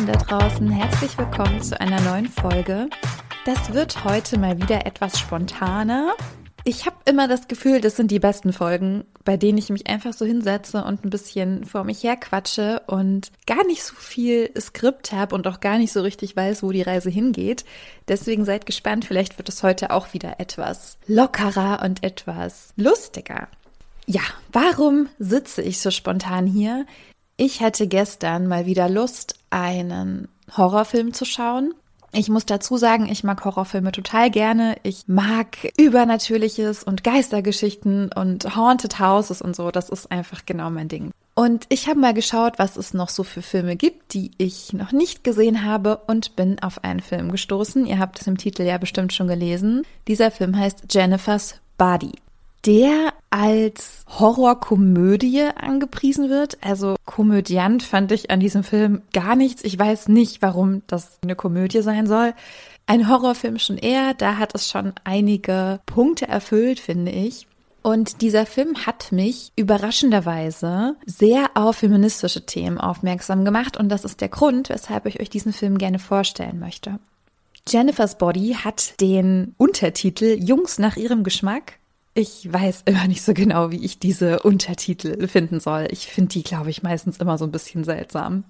Herzen da draußen, herzlich willkommen zu einer neuen Folge. Das wird heute mal wieder etwas spontaner. Ich habe immer das Gefühl, das sind die besten Folgen, bei denen ich mich einfach so hinsetze und ein bisschen vor mich her quatsche und gar nicht so viel Skript habe und auch gar nicht so richtig weiß, wo die Reise hingeht. Deswegen seid gespannt, vielleicht wird es heute auch wieder etwas lockerer und etwas lustiger. Ja, warum sitze ich so spontan hier? Ich hatte gestern mal wieder Lust, einen Horrorfilm zu schauen. Ich muss dazu sagen, ich mag Horrorfilme total gerne. Ich mag Übernatürliches und Geistergeschichten und Haunted Houses und so. Das ist einfach genau mein Ding. Und ich habe mal geschaut, was es noch so für Filme gibt, die ich noch nicht gesehen habe und bin auf einen Film gestoßen. Ihr habt es im Titel ja bestimmt schon gelesen. Dieser Film heißt Jennifer's Body der als Horrorkomödie angepriesen wird. Also Komödiant fand ich an diesem Film gar nichts. Ich weiß nicht, warum das eine Komödie sein soll. Ein Horrorfilm schon eher, da hat es schon einige Punkte erfüllt, finde ich. Und dieser Film hat mich überraschenderweise sehr auf feministische Themen aufmerksam gemacht und das ist der Grund, weshalb ich euch diesen Film gerne vorstellen möchte. Jennifer's Body hat den Untertitel Jungs nach ihrem Geschmack ich weiß immer nicht so genau, wie ich diese Untertitel finden soll. Ich finde die, glaube ich, meistens immer so ein bisschen seltsam.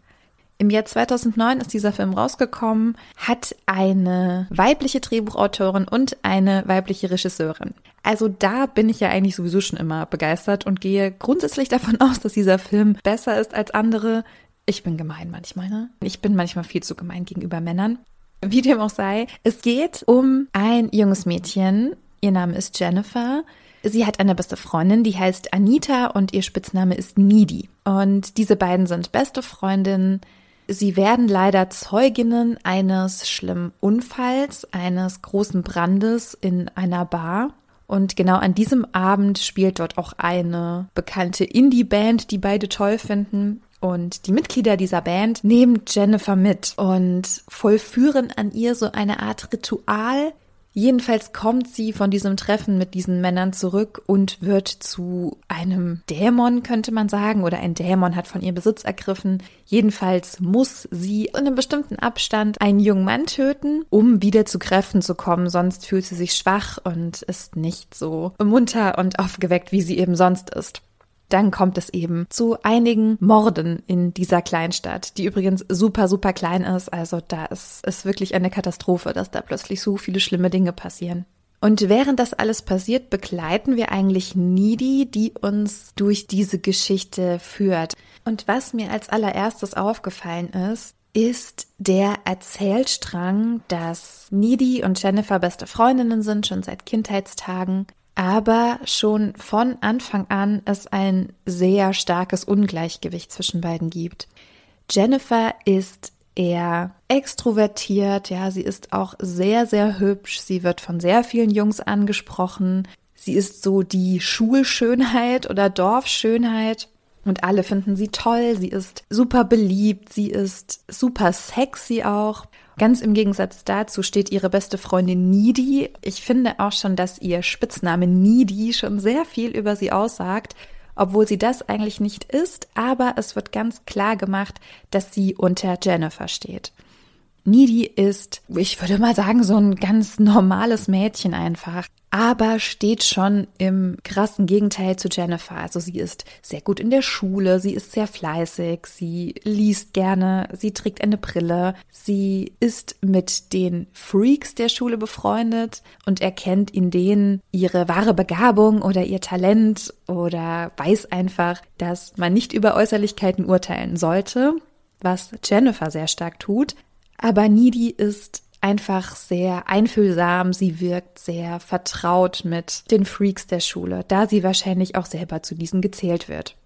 Im Jahr 2009 ist dieser Film rausgekommen, hat eine weibliche Drehbuchautorin und eine weibliche Regisseurin. Also da bin ich ja eigentlich sowieso schon immer begeistert und gehe grundsätzlich davon aus, dass dieser Film besser ist als andere. Ich bin gemein manchmal, ne? Ich bin manchmal viel zu gemein gegenüber Männern. Wie dem auch sei, es geht um ein junges Mädchen, Ihr Name ist Jennifer. Sie hat eine beste Freundin, die heißt Anita und ihr Spitzname ist Needy. Und diese beiden sind beste Freundinnen. Sie werden leider Zeuginnen eines schlimmen Unfalls, eines großen Brandes in einer Bar. Und genau an diesem Abend spielt dort auch eine bekannte Indie-Band, die beide toll finden. Und die Mitglieder dieser Band nehmen Jennifer mit und vollführen an ihr so eine Art Ritual, Jedenfalls kommt sie von diesem Treffen mit diesen Männern zurück und wird zu einem Dämon, könnte man sagen, oder ein Dämon hat von ihr Besitz ergriffen. Jedenfalls muss sie in einem bestimmten Abstand einen jungen Mann töten, um wieder zu Kräften zu kommen, sonst fühlt sie sich schwach und ist nicht so munter und aufgeweckt, wie sie eben sonst ist dann kommt es eben zu einigen Morden in dieser Kleinstadt, die übrigens super, super klein ist. Also da ist es wirklich eine Katastrophe, dass da plötzlich so viele schlimme Dinge passieren. Und während das alles passiert, begleiten wir eigentlich Needy, die uns durch diese Geschichte führt. Und was mir als allererstes aufgefallen ist, ist der Erzählstrang, dass Needy und Jennifer beste Freundinnen sind, schon seit Kindheitstagen, aber schon von Anfang an es ein sehr starkes Ungleichgewicht zwischen beiden gibt. Jennifer ist eher extrovertiert, ja, sie ist auch sehr, sehr hübsch, sie wird von sehr vielen Jungs angesprochen, sie ist so die Schulschönheit oder Dorfschönheit und alle finden sie toll, sie ist super beliebt, sie ist super sexy auch. Ganz im Gegensatz dazu steht ihre beste Freundin Needy. Ich finde auch schon, dass ihr Spitzname Needy schon sehr viel über sie aussagt, obwohl sie das eigentlich nicht ist, aber es wird ganz klar gemacht, dass sie unter Jennifer steht. Needy ist, ich würde mal sagen, so ein ganz normales Mädchen einfach aber steht schon im krassen Gegenteil zu Jennifer. Also sie ist sehr gut in der Schule, sie ist sehr fleißig, sie liest gerne, sie trägt eine Brille, sie ist mit den Freaks der Schule befreundet und erkennt in denen ihre wahre Begabung oder ihr Talent oder weiß einfach, dass man nicht über Äußerlichkeiten urteilen sollte, was Jennifer sehr stark tut. Aber Needy ist einfach sehr einfühlsam, sie wirkt sehr vertraut mit den Freaks der Schule, da sie wahrscheinlich auch selber zu diesen gezählt wird.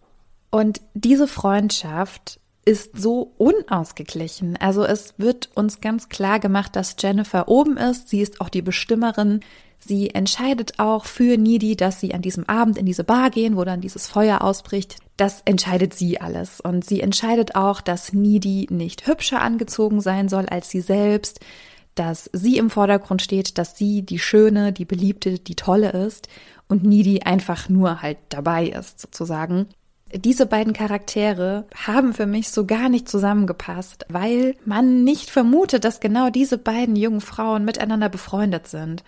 Und diese Freundschaft ist so unausgeglichen. Also es wird uns ganz klar gemacht, dass Jennifer oben ist. Sie ist auch die Bestimmerin. Sie entscheidet auch für Needy, dass sie an diesem Abend in diese Bar gehen, wo dann dieses Feuer ausbricht. Das entscheidet sie alles. Und sie entscheidet auch, dass Needy nicht hübscher angezogen sein soll als sie selbst dass sie im Vordergrund steht, dass sie die Schöne, die Beliebte, die Tolle ist und Needy einfach nur halt dabei ist, sozusagen. diese beiden Charaktere haben für mich so gar nicht zusammengepasst, weil man nicht vermutet, dass genau diese beiden jungen Frauen miteinander befreundet sind.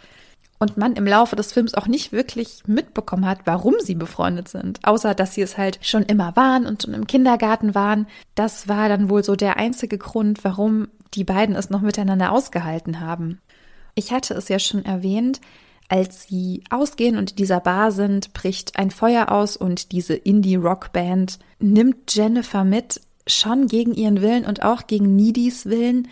Und man im Laufe des Films auch nicht wirklich mitbekommen hat, warum sie befreundet sind. Außer, dass sie es halt schon immer waren und schon im Kindergarten waren. Das war dann wohl so der einzige Grund, warum die beiden es noch miteinander ausgehalten haben. Ich hatte es ja schon erwähnt, als sie ausgehen und in dieser Bar sind, bricht ein Feuer aus und diese Indie-Rock-Band nimmt Jennifer mit, schon gegen ihren Willen und auch gegen Needys Willen.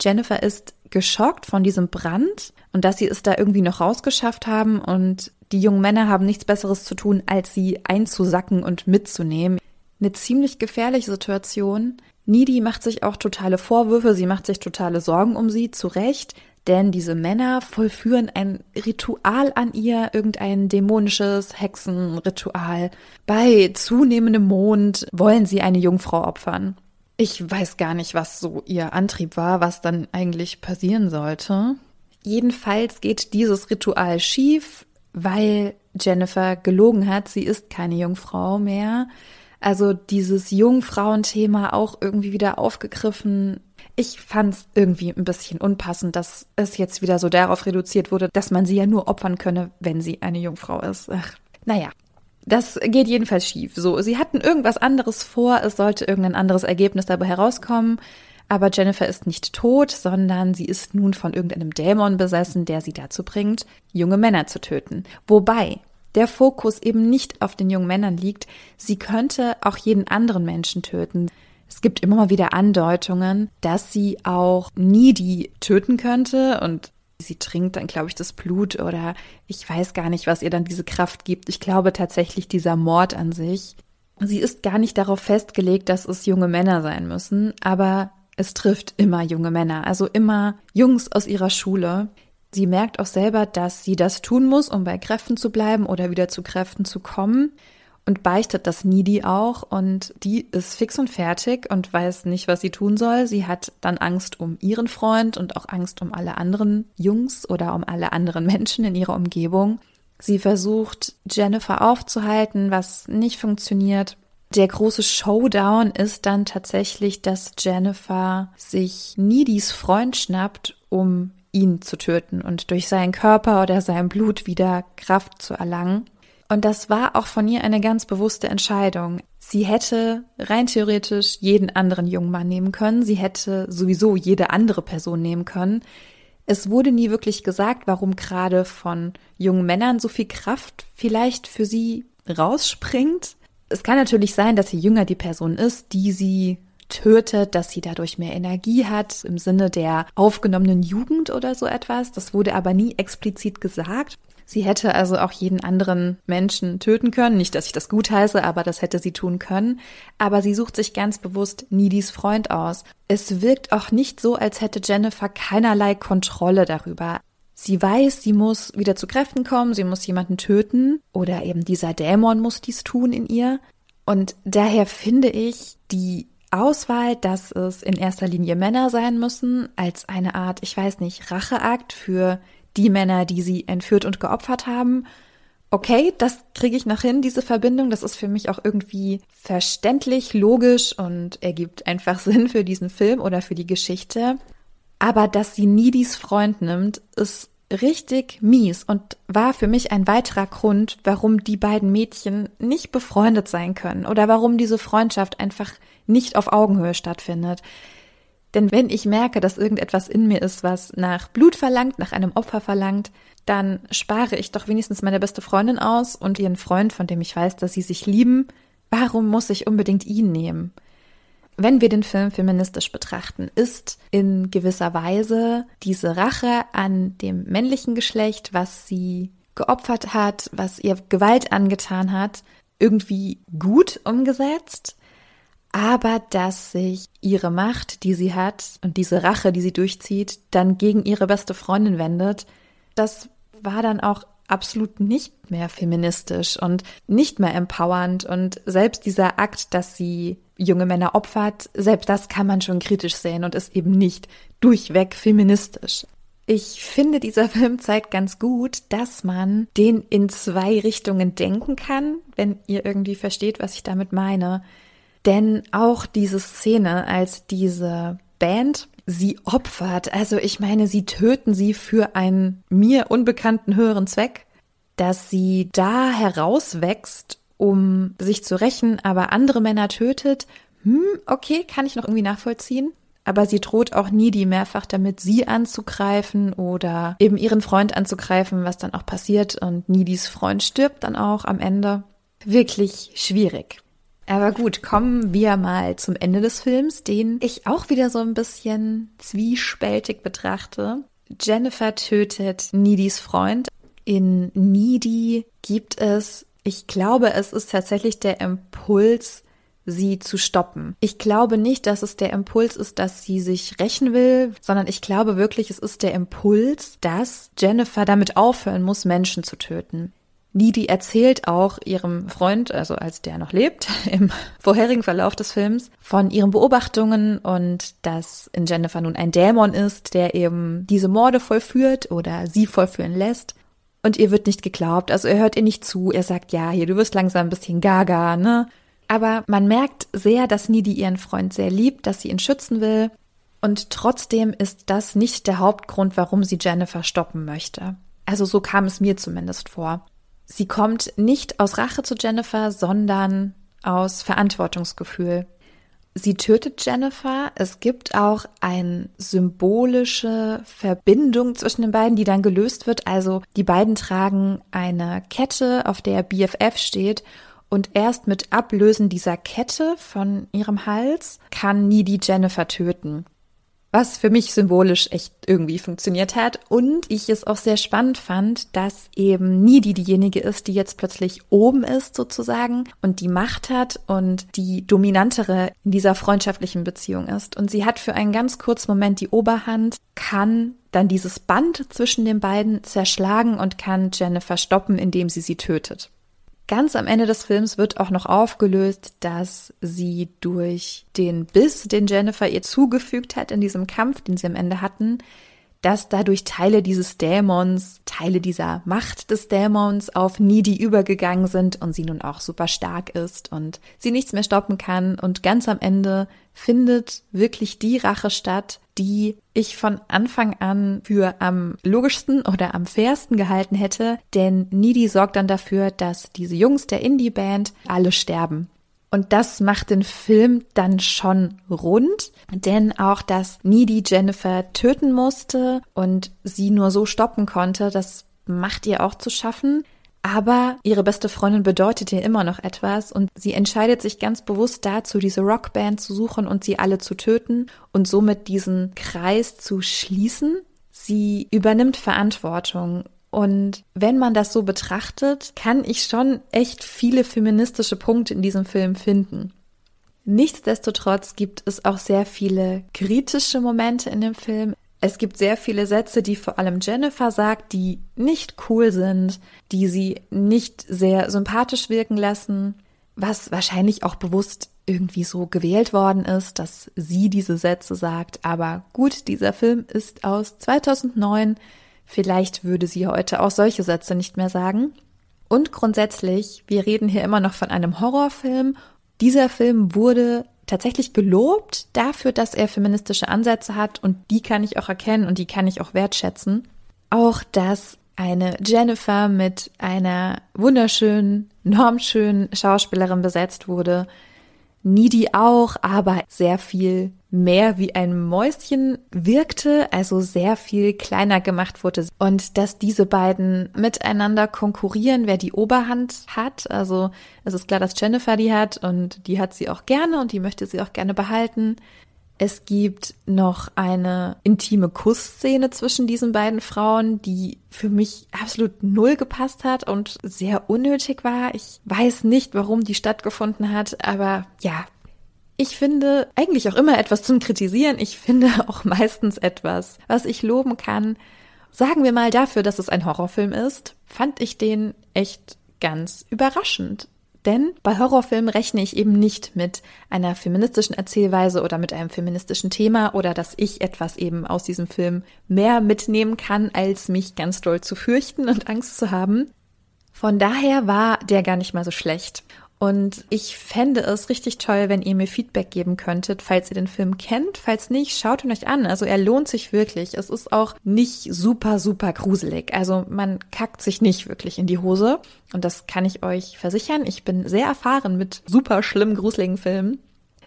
Jennifer ist geschockt von diesem Brand und dass sie es da irgendwie noch rausgeschafft haben und die jungen Männer haben nichts Besseres zu tun, als sie einzusacken und mitzunehmen. Eine ziemlich gefährliche Situation. Needy macht sich auch totale Vorwürfe, sie macht sich totale Sorgen um sie, zu Recht denn diese Männer vollführen ein Ritual an ihr, irgendein dämonisches Hexenritual. Bei zunehmendem Mond wollen sie eine Jungfrau opfern. Ich weiß gar nicht, was so ihr Antrieb war, was dann eigentlich passieren sollte. Jedenfalls geht dieses Ritual schief, weil Jennifer gelogen hat, sie ist keine Jungfrau mehr. Also dieses Jungfrauenthema auch irgendwie wieder aufgegriffen ich fand es irgendwie ein bisschen unpassend, dass es jetzt wieder so darauf reduziert wurde, dass man sie ja nur opfern könne, wenn sie eine Jungfrau ist. Ach, naja. Das geht jedenfalls schief. So, sie hatten irgendwas anderes vor, es sollte irgendein anderes Ergebnis dabei herauskommen. Aber Jennifer ist nicht tot, sondern sie ist nun von irgendeinem Dämon besessen, der sie dazu bringt, junge Männer zu töten. Wobei der Fokus eben nicht auf den jungen Männern liegt. Sie könnte auch jeden anderen Menschen töten. Es gibt immer mal wieder Andeutungen, dass sie auch Needy töten könnte und sie trinkt dann, glaube ich, das Blut oder ich weiß gar nicht, was ihr dann diese Kraft gibt. Ich glaube tatsächlich dieser Mord an sich. Sie ist gar nicht darauf festgelegt, dass es junge Männer sein müssen, aber es trifft immer junge Männer, also immer Jungs aus ihrer Schule. Sie merkt auch selber, dass sie das tun muss, um bei Kräften zu bleiben oder wieder zu Kräften zu kommen und beichtet das Needy auch und die ist fix und fertig und weiß nicht, was sie tun soll. Sie hat dann Angst um ihren Freund und auch Angst um alle anderen Jungs oder um alle anderen Menschen in ihrer Umgebung. Sie versucht, Jennifer aufzuhalten, was nicht funktioniert. Der große Showdown ist dann tatsächlich, dass Jennifer sich Needys Freund schnappt, um ihn zu töten und durch seinen Körper oder sein Blut wieder Kraft zu erlangen. Und das war auch von ihr eine ganz bewusste Entscheidung. Sie hätte rein theoretisch jeden anderen jungen Mann nehmen können. Sie hätte sowieso jede andere Person nehmen können. Es wurde nie wirklich gesagt, warum gerade von jungen Männern so viel Kraft vielleicht für sie rausspringt. Es kann natürlich sein, dass je jünger die Person ist, die sie tötet, dass sie dadurch mehr Energie hat im Sinne der aufgenommenen Jugend oder so etwas. Das wurde aber nie explizit gesagt. Sie hätte also auch jeden anderen Menschen töten können. Nicht, dass ich das gut heiße, aber das hätte sie tun können. Aber sie sucht sich ganz bewusst Nidis Freund aus. Es wirkt auch nicht so, als hätte Jennifer keinerlei Kontrolle darüber. Sie weiß, sie muss wieder zu Kräften kommen, sie muss jemanden töten oder eben dieser Dämon muss dies tun in ihr. Und daher finde ich die Auswahl, dass es in erster Linie Männer sein müssen, als eine Art, ich weiß nicht, Racheakt für die Männer, die sie entführt und geopfert haben. Okay, das kriege ich noch hin, diese Verbindung. Das ist für mich auch irgendwie verständlich, logisch und ergibt einfach Sinn für diesen Film oder für die Geschichte. Aber dass sie nie dies Freund nimmt, ist richtig mies und war für mich ein weiterer Grund, warum die beiden Mädchen nicht befreundet sein können oder warum diese Freundschaft einfach nicht auf Augenhöhe stattfindet. Denn wenn ich merke, dass irgendetwas in mir ist, was nach Blut verlangt, nach einem Opfer verlangt, dann spare ich doch wenigstens meine beste Freundin aus und ihren Freund, von dem ich weiß, dass sie sich lieben. Warum muss ich unbedingt ihn nehmen? Wenn wir den Film feministisch betrachten, ist in gewisser Weise diese Rache an dem männlichen Geschlecht, was sie geopfert hat, was ihr Gewalt angetan hat, irgendwie gut umgesetzt. Aber dass sich ihre Macht, die sie hat und diese Rache, die sie durchzieht, dann gegen ihre beste Freundin wendet, das war dann auch absolut nicht mehr feministisch und nicht mehr empowernd. Und selbst dieser Akt, dass sie junge Männer opfert, selbst das kann man schon kritisch sehen und ist eben nicht durchweg feministisch. Ich finde, dieser Film zeigt ganz gut, dass man den in zwei Richtungen denken kann, wenn ihr irgendwie versteht, was ich damit meine. Denn auch diese Szene, als diese Band sie opfert, also ich meine, sie töten sie für einen mir unbekannten höheren Zweck, dass sie da herauswächst, um sich zu rächen, aber andere Männer tötet, hm, okay, kann ich noch irgendwie nachvollziehen. Aber sie droht auch nie die mehrfach damit, sie anzugreifen oder eben ihren Freund anzugreifen, was dann auch passiert. Und Nidis Freund stirbt dann auch am Ende. Wirklich schwierig. Aber gut, kommen wir mal zum Ende des Films, den ich auch wieder so ein bisschen zwiespältig betrachte. Jennifer tötet Nidis Freund. In Needy gibt es, ich glaube, es ist tatsächlich der Impuls, sie zu stoppen. Ich glaube nicht, dass es der Impuls ist, dass sie sich rächen will, sondern ich glaube wirklich, es ist der Impuls, dass Jennifer damit aufhören muss, Menschen zu töten. Needy erzählt auch ihrem Freund, also als der noch lebt, im vorherigen Verlauf des Films, von ihren Beobachtungen und dass in Jennifer nun ein Dämon ist, der eben diese Morde vollführt oder sie vollführen lässt. Und ihr wird nicht geglaubt, also er hört ihr nicht zu, er sagt, ja, hier, du wirst langsam ein bisschen gaga, ne? Aber man merkt sehr, dass Nidi ihren Freund sehr liebt, dass sie ihn schützen will. Und trotzdem ist das nicht der Hauptgrund, warum sie Jennifer stoppen möchte. Also so kam es mir zumindest vor. Sie kommt nicht aus Rache zu Jennifer, sondern aus Verantwortungsgefühl. Sie tötet Jennifer. Es gibt auch eine symbolische Verbindung zwischen den beiden, die dann gelöst wird. Also die beiden tragen eine Kette, auf der BFF steht und erst mit Ablösen dieser Kette von ihrem Hals kann Needy Jennifer töten. Was für mich symbolisch echt irgendwie funktioniert hat. Und ich es auch sehr spannend fand, dass eben Needy diejenige ist, die jetzt plötzlich oben ist sozusagen und die Macht hat und die dominantere in dieser freundschaftlichen Beziehung ist. Und sie hat für einen ganz kurzen Moment die Oberhand, kann dann dieses Band zwischen den beiden zerschlagen und kann Jennifer stoppen, indem sie sie tötet. Ganz am Ende des Films wird auch noch aufgelöst, dass sie durch den Biss, den Jennifer ihr zugefügt hat in diesem Kampf, den sie am Ende hatten, dass dadurch Teile dieses Dämons, Teile dieser Macht des Dämons auf Needy übergegangen sind und sie nun auch super stark ist und sie nichts mehr stoppen kann. Und ganz am Ende findet wirklich die Rache statt, die ich von Anfang an für am logischsten oder am fairsten gehalten hätte, denn Needy sorgt dann dafür, dass diese Jungs der Indie-Band alle sterben. Und das macht den Film dann schon rund, denn auch, dass Needy Jennifer töten musste und sie nur so stoppen konnte, das macht ihr auch zu schaffen. Aber ihre beste Freundin bedeutet ihr immer noch etwas und sie entscheidet sich ganz bewusst dazu, diese Rockband zu suchen und sie alle zu töten und somit diesen Kreis zu schließen. Sie übernimmt Verantwortung und wenn man das so betrachtet, kann ich schon echt viele feministische Punkte in diesem Film finden. Nichtsdestotrotz gibt es auch sehr viele kritische Momente in dem Film. Es gibt sehr viele Sätze, die vor allem Jennifer sagt, die nicht cool sind, die sie nicht sehr sympathisch wirken lassen, was wahrscheinlich auch bewusst irgendwie so gewählt worden ist, dass sie diese Sätze sagt. Aber gut, dieser Film ist aus 2009. Vielleicht würde sie heute auch solche Sätze nicht mehr sagen. Und grundsätzlich, wir reden hier immer noch von einem Horrorfilm. Dieser Film wurde tatsächlich gelobt dafür, dass er feministische Ansätze hat und die kann ich auch erkennen und die kann ich auch wertschätzen. Auch, dass eine Jennifer mit einer wunderschönen, normschönen Schauspielerin besetzt wurde, Needy auch, aber sehr viel mehr wie ein Mäuschen wirkte, also sehr viel kleiner gemacht wurde. Und dass diese beiden miteinander konkurrieren, wer die Oberhand hat. Also es ist klar, dass Jennifer die hat und die hat sie auch gerne und die möchte sie auch gerne behalten. Es gibt noch eine intime Kussszene zwischen diesen beiden Frauen, die für mich absolut null gepasst hat und sehr unnötig war. Ich weiß nicht, warum die stattgefunden hat, aber ja, ich finde eigentlich auch immer etwas zum Kritisieren. Ich finde auch meistens etwas, was ich loben kann. Sagen wir mal dafür, dass es ein Horrorfilm ist, fand ich den echt ganz überraschend. Denn bei Horrorfilmen rechne ich eben nicht mit einer feministischen Erzählweise oder mit einem feministischen Thema oder dass ich etwas eben aus diesem Film mehr mitnehmen kann, als mich ganz doll zu fürchten und Angst zu haben. Von daher war der gar nicht mal so schlecht. Und ich fände es richtig toll, wenn ihr mir Feedback geben könntet, falls ihr den Film kennt. Falls nicht, schaut ihn euch an. Also er lohnt sich wirklich. Es ist auch nicht super, super gruselig. Also man kackt sich nicht wirklich in die Hose. Und das kann ich euch versichern. Ich bin sehr erfahren mit super schlimm gruseligen Filmen.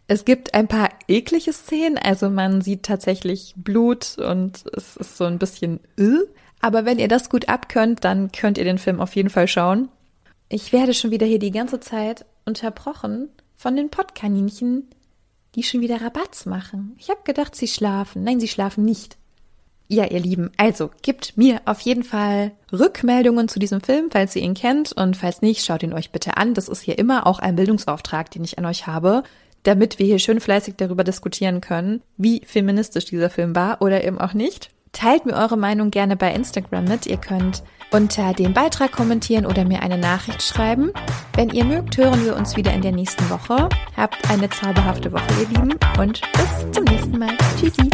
Es gibt ein paar eklige Szenen, also man sieht tatsächlich Blut und es ist so ein bisschen äh. Aber wenn ihr das gut abkönnt, dann könnt ihr den Film auf jeden Fall schauen. Ich werde schon wieder hier die ganze Zeit unterbrochen von den Pottkaninchen, die schon wieder Rabatz machen. Ich habe gedacht, sie schlafen. Nein, sie schlafen nicht. Ja, ihr Lieben, also gebt mir auf jeden Fall Rückmeldungen zu diesem Film, falls ihr ihn kennt und falls nicht, schaut ihn euch bitte an. Das ist hier immer auch ein Bildungsauftrag, den ich an euch habe, damit wir hier schön fleißig darüber diskutieren können, wie feministisch dieser Film war oder eben auch nicht. Teilt mir eure Meinung gerne bei Instagram mit. Ihr könnt unter dem Beitrag kommentieren oder mir eine Nachricht schreiben. Wenn ihr mögt, hören wir uns wieder in der nächsten Woche. Habt eine zauberhafte Woche, ihr Lieben, und bis zum nächsten Mal. Tschüssi.